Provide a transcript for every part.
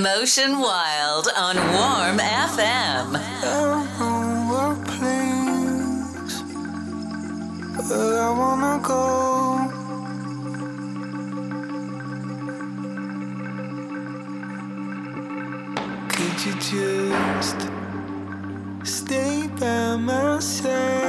Motion Wild on Warm FM. Where I wanna go. Could you just stay by my side?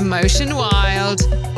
Motion Wild.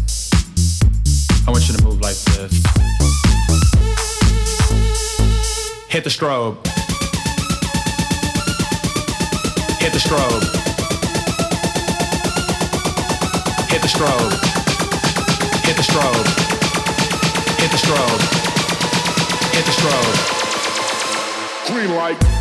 I want you to move like this. Hit the strobe. Hit the strobe. Hit the strobe. Hit the strobe. Hit the strobe. Hit the strobe. Green light.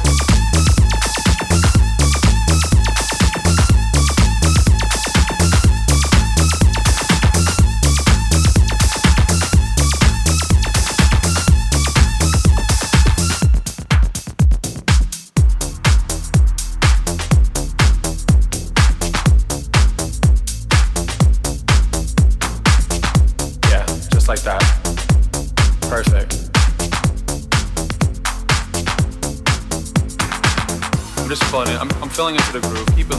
It. I'm, I'm filling into the groove. Keep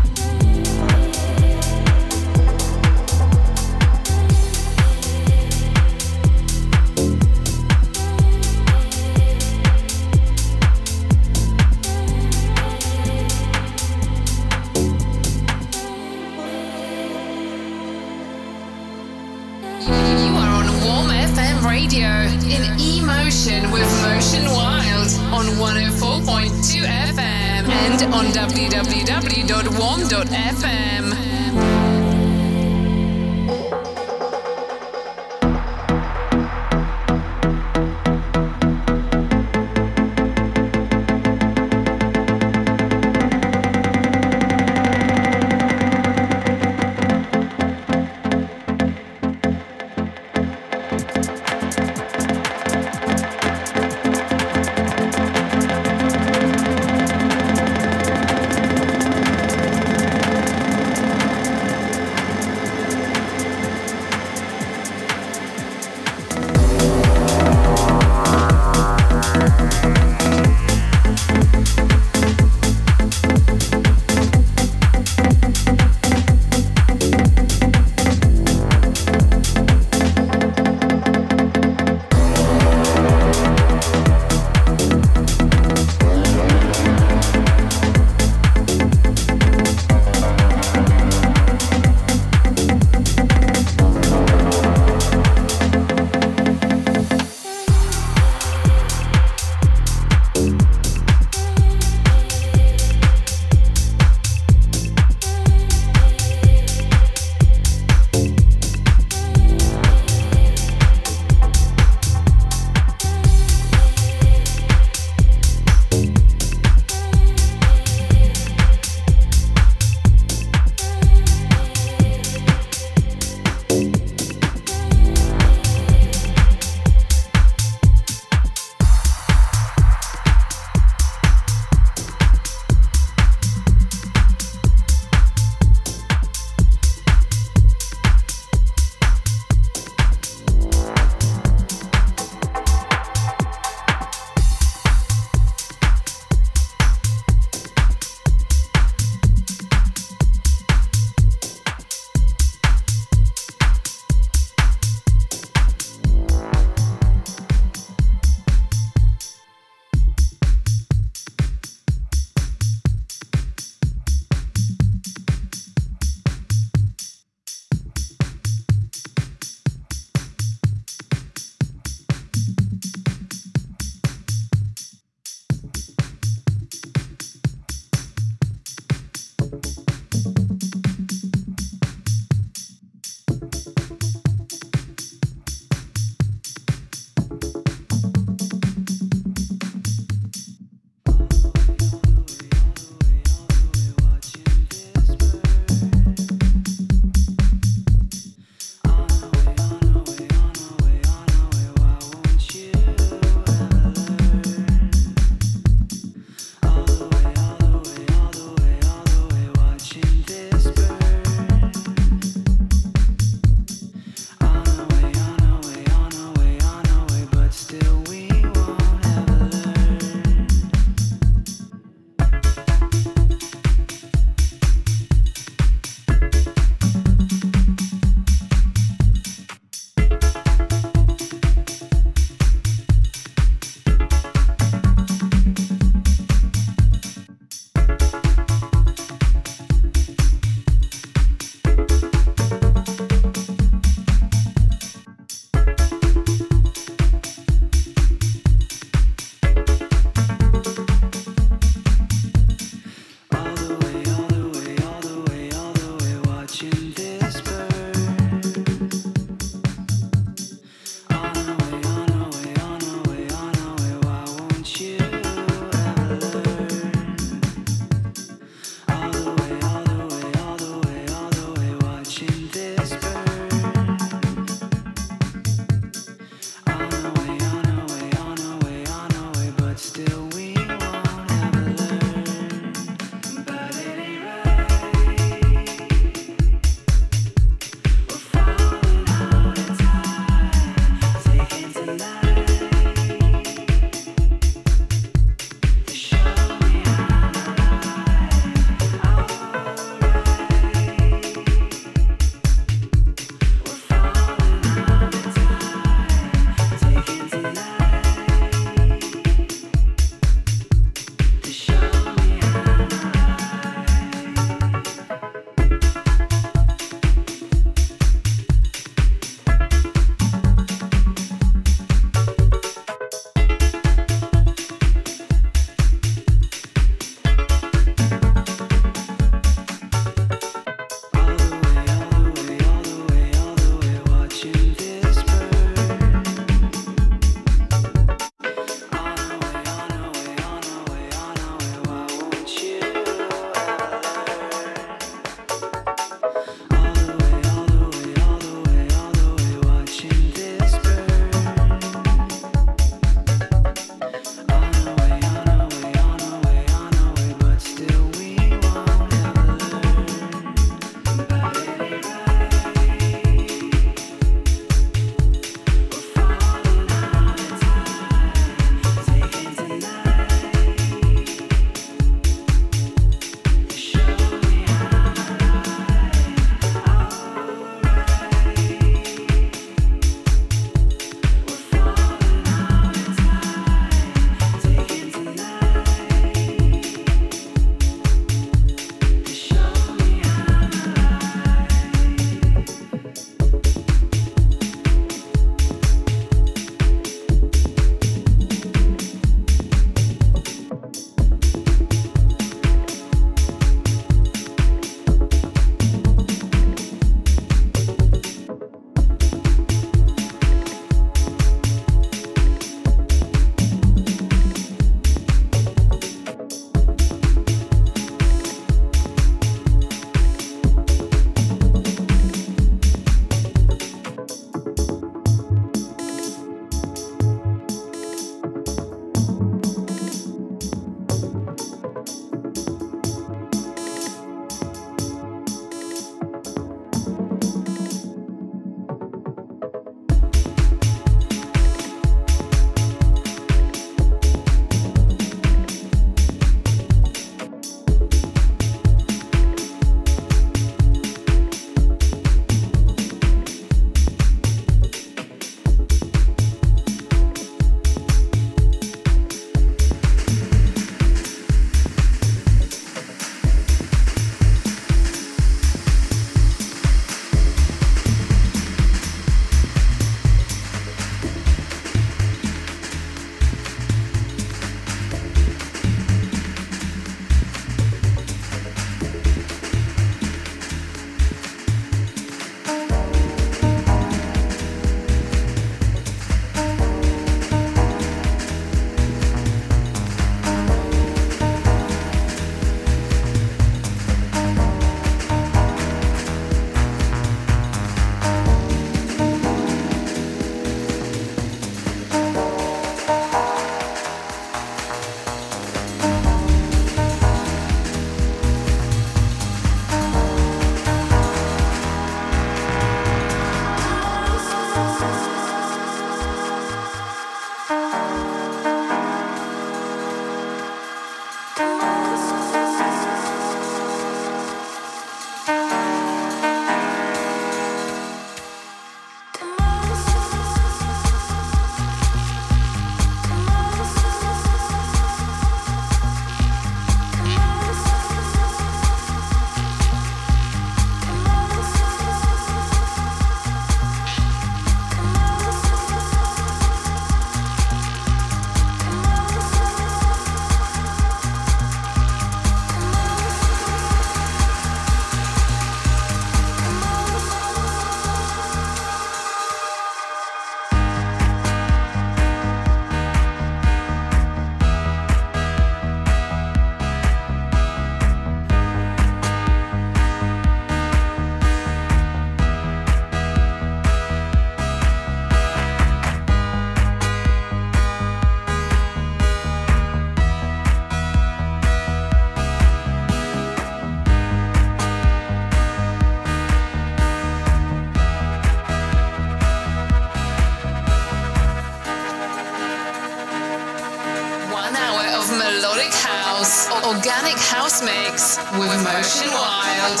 house mix with Motion Wild.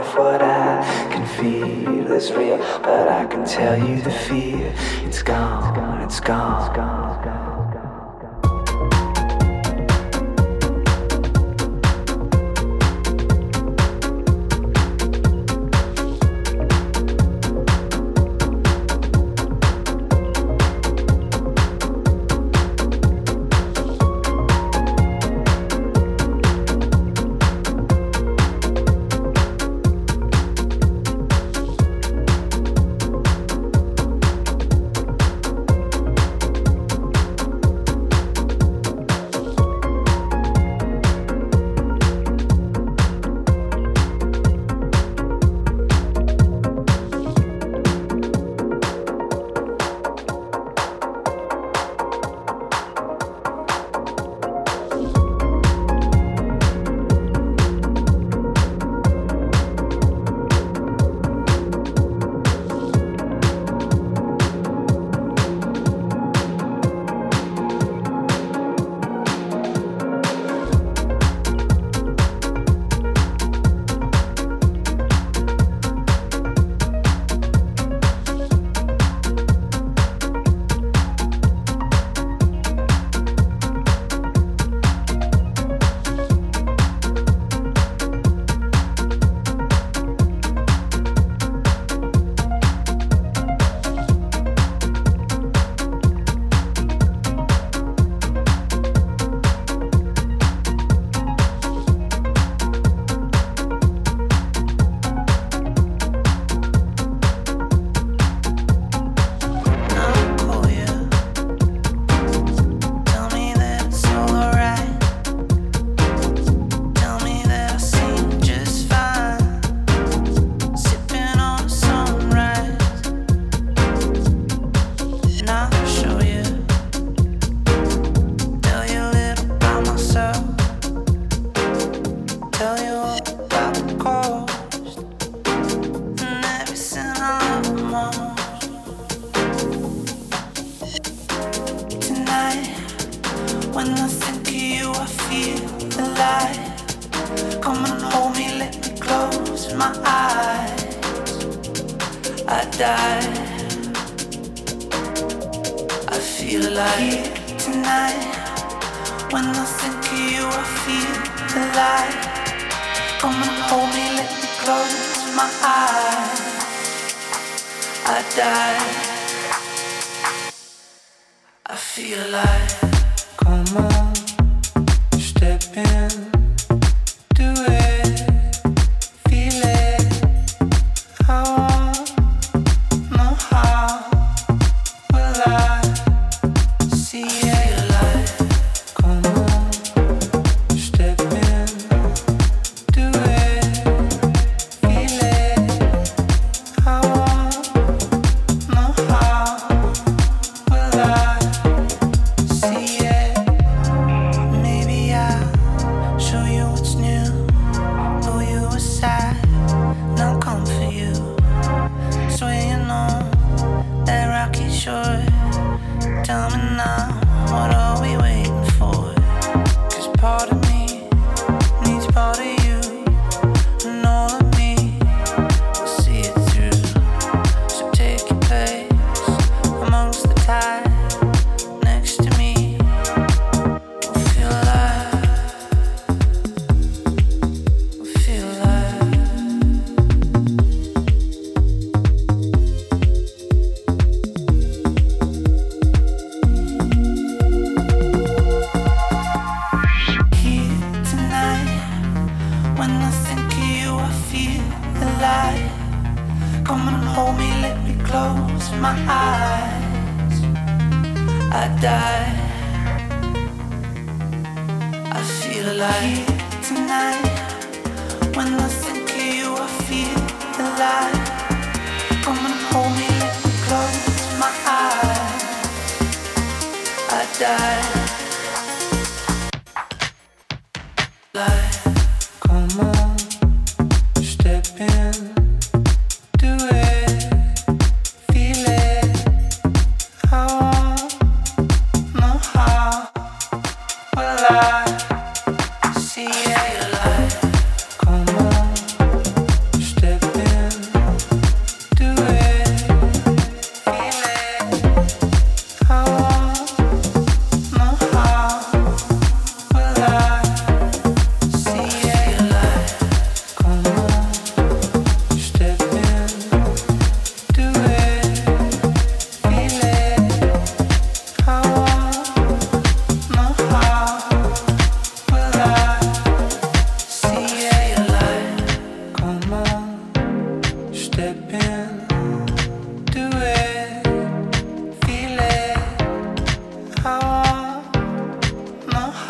if what I can feel is real. But I can tell you the fear, it's gone, it's gone, it's gone. It's gone.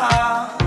heart.